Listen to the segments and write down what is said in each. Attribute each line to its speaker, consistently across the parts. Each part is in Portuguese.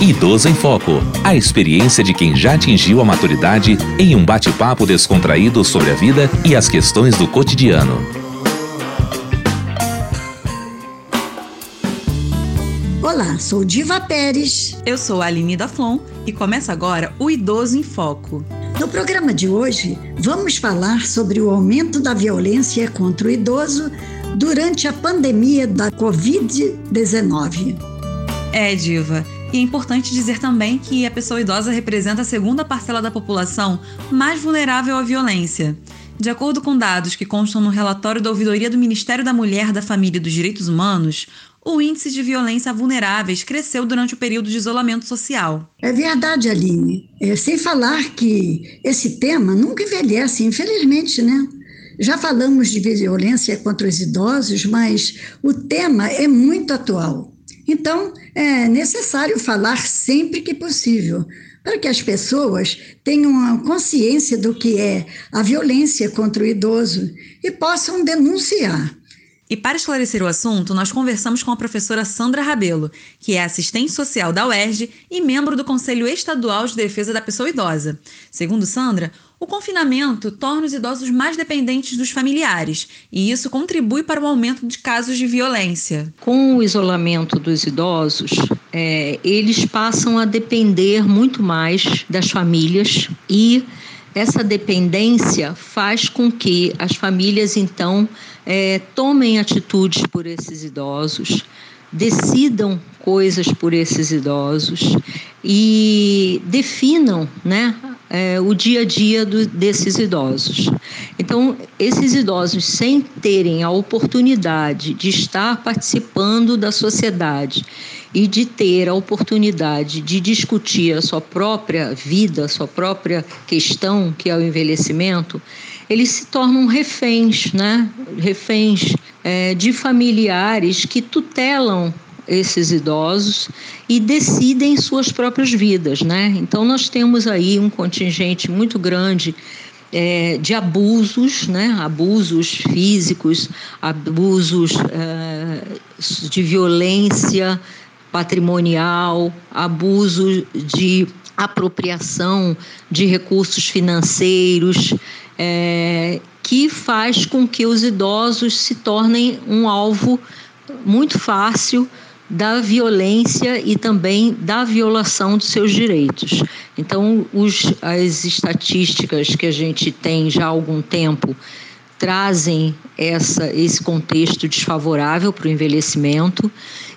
Speaker 1: Idoso em Foco. A experiência de quem já atingiu a maturidade em um bate-papo descontraído sobre a vida e as questões do cotidiano.
Speaker 2: Olá, sou Diva Pérez.
Speaker 3: Eu sou a Aline da Flon e começa agora o Idoso em Foco.
Speaker 2: No programa de hoje, vamos falar sobre o aumento da violência contra o idoso durante a pandemia da Covid-19.
Speaker 3: É, Diva. E é importante dizer também que a pessoa idosa representa a segunda parcela da população mais vulnerável à violência. De acordo com dados que constam no relatório da Ouvidoria do Ministério da Mulher, da Família e dos Direitos Humanos, o índice de violência a vulneráveis cresceu durante o período de isolamento social.
Speaker 2: É verdade, Aline. É, sem falar que esse tema nunca envelhece, infelizmente, né? Já falamos de violência contra os idosos, mas o tema é muito atual. Então, é necessário falar sempre que possível, para que as pessoas tenham a consciência do que é a violência contra o idoso e possam denunciar.
Speaker 3: E para esclarecer o assunto, nós conversamos com a professora Sandra Rabelo, que é assistente social da UERJ e membro do Conselho Estadual de Defesa da Pessoa Idosa. Segundo Sandra, o confinamento torna os idosos mais dependentes dos familiares e isso contribui para o aumento de casos de violência.
Speaker 4: Com o isolamento dos idosos, é, eles passam a depender muito mais das famílias e essa dependência faz com que as famílias então é, tomem atitudes por esses idosos, decidam coisas por esses idosos e definam né, é, o dia a dia do, desses idosos. Então, esses idosos, sem terem a oportunidade de estar participando da sociedade e de ter a oportunidade de discutir a sua própria vida, a sua própria questão, que é o envelhecimento, eles se tornam reféns, né? reféns é, de familiares que tutelam esses idosos e decidem suas próprias vidas, né? Então nós temos aí um contingente muito grande é, de abusos, né? Abusos físicos, abusos é, de violência patrimonial, abuso de apropriação de recursos financeiros, é, que faz com que os idosos se tornem um alvo muito fácil da violência e também da violação dos seus direitos. Então, os, as estatísticas que a gente tem já há algum tempo trazem essa, esse contexto desfavorável para o envelhecimento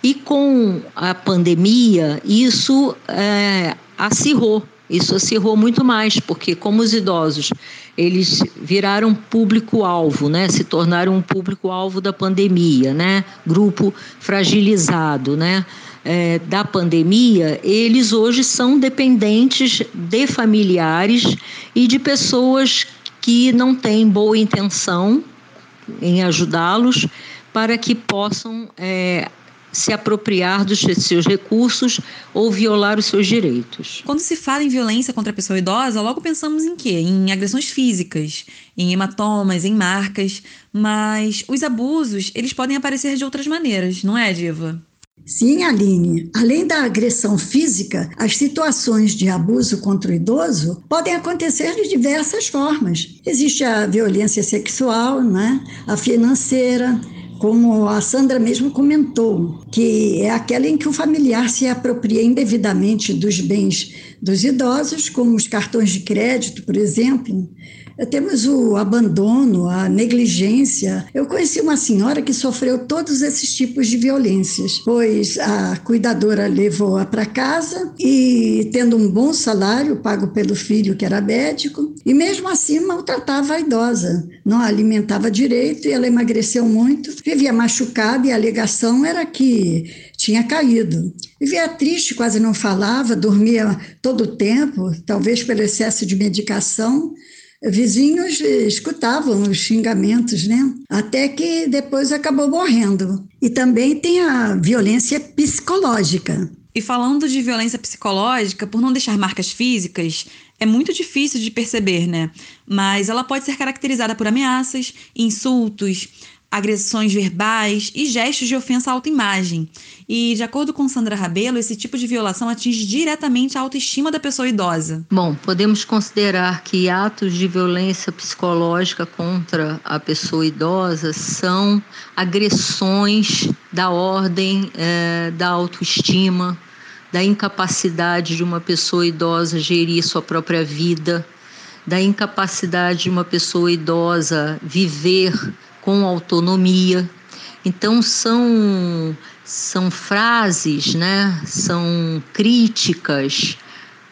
Speaker 4: e com a pandemia isso é, acirrou isso acirrou muito mais, porque como os idosos, eles viraram público-alvo, né? Se tornaram um público-alvo da pandemia, né? Grupo fragilizado, né? É, da pandemia, eles hoje são dependentes de familiares e de pessoas que não têm boa intenção em ajudá-los para que possam é, se apropriar dos seus recursos ou violar os seus direitos.
Speaker 3: Quando se fala em violência contra a pessoa idosa, logo pensamos em quê? Em agressões físicas, em hematomas, em marcas, mas os abusos, eles podem aparecer de outras maneiras, não é, Diva?
Speaker 2: Sim, Aline. Além da agressão física, as situações de abuso contra o idoso podem acontecer de diversas formas. Existe a violência sexual, né? a financeira, como a Sandra mesmo comentou, que é aquela em que o familiar se apropria indevidamente dos bens dos idosos, como os cartões de crédito, por exemplo, temos o abandono, a negligência. Eu conheci uma senhora que sofreu todos esses tipos de violências, pois a cuidadora levou-a para casa e, tendo um bom salário pago pelo filho, que era médico, e mesmo assim maltratava a idosa, não a alimentava direito e ela emagreceu muito, vivia machucada e a alegação era que tinha caído. Vivia triste, quase não falava, dormia todo o tempo, talvez pelo excesso de medicação vizinhos escutavam os xingamentos, né? Até que depois acabou morrendo. E também tem a violência psicológica.
Speaker 3: E falando de violência psicológica, por não deixar marcas físicas, é muito difícil de perceber, né? Mas ela pode ser caracterizada por ameaças, insultos, agressões verbais e gestos de ofensa à autoimagem. E, de acordo com Sandra Rabelo, esse tipo de violação atinge diretamente a autoestima da pessoa idosa.
Speaker 4: Bom, podemos considerar que atos de violência psicológica contra a pessoa idosa são agressões da ordem é, da autoestima, da incapacidade de uma pessoa idosa gerir sua própria vida, da incapacidade de uma pessoa idosa viver com autonomia. Então são são frases, né? São críticas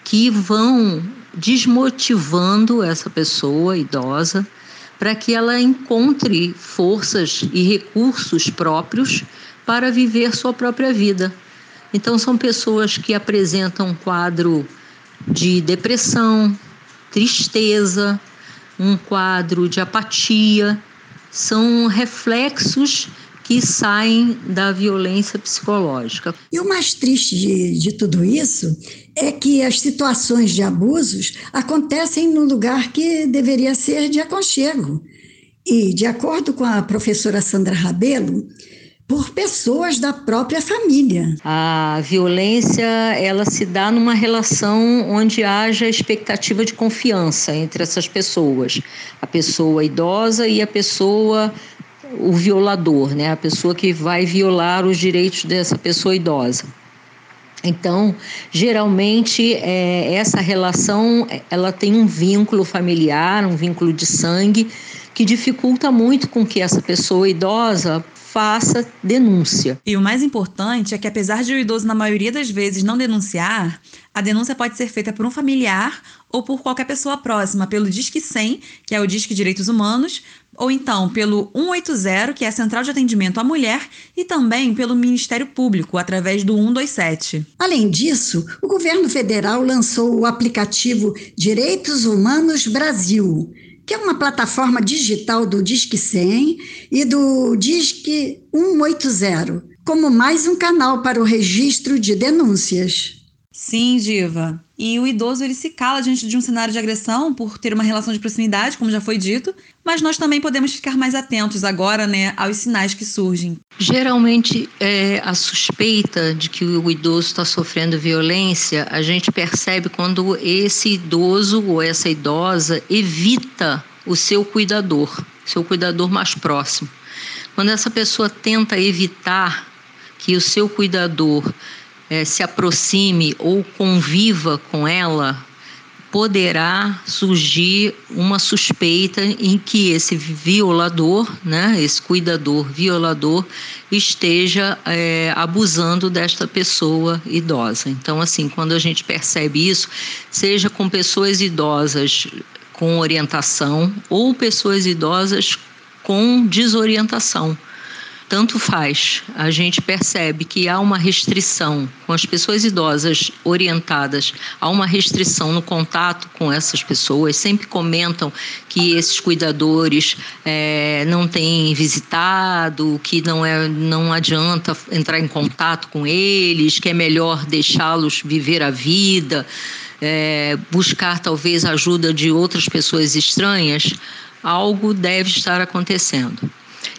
Speaker 4: que vão desmotivando essa pessoa idosa para que ela encontre forças e recursos próprios para viver sua própria vida. Então são pessoas que apresentam um quadro de depressão, tristeza, um quadro de apatia, são reflexos que saem da violência psicológica.
Speaker 2: E o mais triste de, de tudo isso é que as situações de abusos acontecem num lugar que deveria ser de aconchego. E, de acordo com a professora Sandra Rabelo, por pessoas da própria família.
Speaker 4: A violência, ela se dá numa relação onde haja expectativa de confiança entre essas pessoas, a pessoa idosa e a pessoa o violador, né? A pessoa que vai violar os direitos dessa pessoa idosa. Então, geralmente é, essa relação ela tem um vínculo familiar, um vínculo de sangue que dificulta muito com que essa pessoa idosa faça denúncia.
Speaker 3: E o mais importante é que, apesar de o idoso, na maioria das vezes, não denunciar, a denúncia pode ser feita por um familiar ou por qualquer pessoa próxima, pelo Disque 100, que é o Disque Direitos Humanos, ou então pelo 180, que é a Central de Atendimento à Mulher, e também pelo Ministério Público, através do 127.
Speaker 2: Além disso, o governo federal lançou o aplicativo Direitos Humanos Brasil que é uma plataforma digital do Disque 100 e do Disque 180, como mais um canal para o registro de denúncias.
Speaker 3: Sim, Diva. E o idoso ele se cala diante de um cenário de agressão por ter uma relação de proximidade, como já foi dito, mas nós também podemos ficar mais atentos agora, né, aos sinais que surgem.
Speaker 4: Geralmente, é, a suspeita de que o idoso está sofrendo violência, a gente percebe quando esse idoso ou essa idosa evita o seu cuidador, seu cuidador mais próximo. Quando essa pessoa tenta evitar que o seu cuidador é, se aproxime ou conviva com ela, poderá surgir uma suspeita em que esse violador, né, esse cuidador violador, esteja é, abusando desta pessoa idosa. Então, assim, quando a gente percebe isso, seja com pessoas idosas com orientação ou pessoas idosas com desorientação tanto faz. A gente percebe que há uma restrição com as pessoas idosas orientadas, há uma restrição no contato com essas pessoas. Sempre comentam que esses cuidadores é, não têm visitado, que não, é, não adianta entrar em contato com eles, que é melhor deixá-los viver a vida, é, buscar talvez ajuda de outras pessoas estranhas. Algo deve estar acontecendo.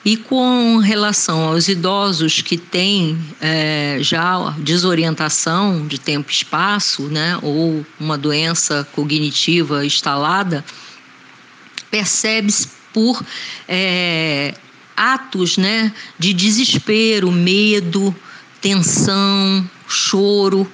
Speaker 4: E com relação aos idosos que têm é, já desorientação de tempo e espaço, né, ou uma doença cognitiva instalada, percebe-se por é, atos né, de desespero, medo, tensão, choro,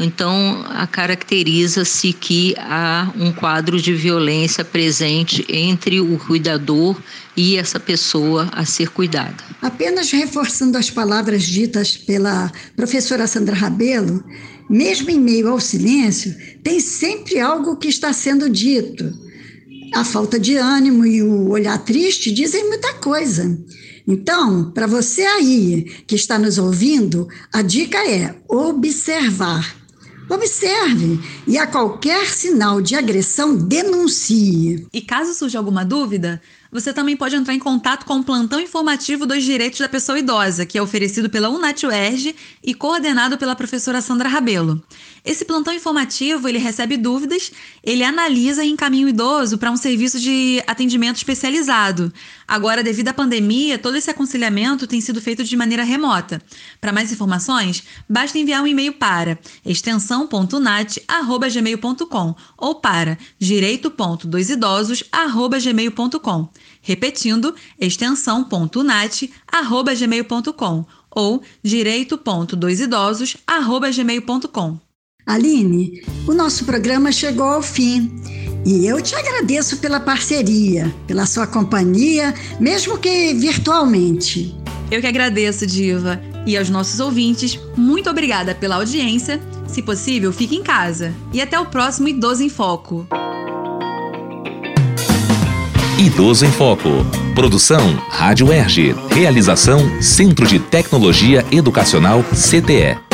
Speaker 4: então, caracteriza-se que há um quadro de violência presente entre o cuidador e essa pessoa a ser cuidada.
Speaker 2: Apenas reforçando as palavras ditas pela professora Sandra Rabelo, mesmo em meio ao silêncio, tem sempre algo que está sendo dito. A falta de ânimo e o olhar triste dizem muita coisa. Então, para você aí que está nos ouvindo, a dica é observar Observe e a qualquer sinal de agressão denuncie.
Speaker 3: E caso surja alguma dúvida, você também pode entrar em contato com o plantão informativo dos direitos da pessoa idosa, que é oferecido pela UNATUERJ e coordenado pela professora Sandra Rabelo. Esse plantão informativo, ele recebe dúvidas, ele analisa e encaminha o idoso para um serviço de atendimento especializado. Agora, devido à pandemia, todo esse aconselhamento tem sido feito de maneira remota. Para mais informações, basta enviar um e-mail para extensão.nat@gmail.com ou para direito.doisidosos@gmail.com. Repetindo, extensão.nat@gmail.com ou direito.doisidosos@gmail.com.
Speaker 2: Aline, o nosso programa chegou ao fim. E eu te agradeço pela parceria, pela sua companhia, mesmo que virtualmente.
Speaker 3: Eu que agradeço, Diva. E aos nossos ouvintes, muito obrigada pela audiência. Se possível, fique em casa. E até o próximo Idoso em Foco.
Speaker 1: Idoso em Foco. Produção Rádio Erge. Realização Centro de Tecnologia Educacional CTE.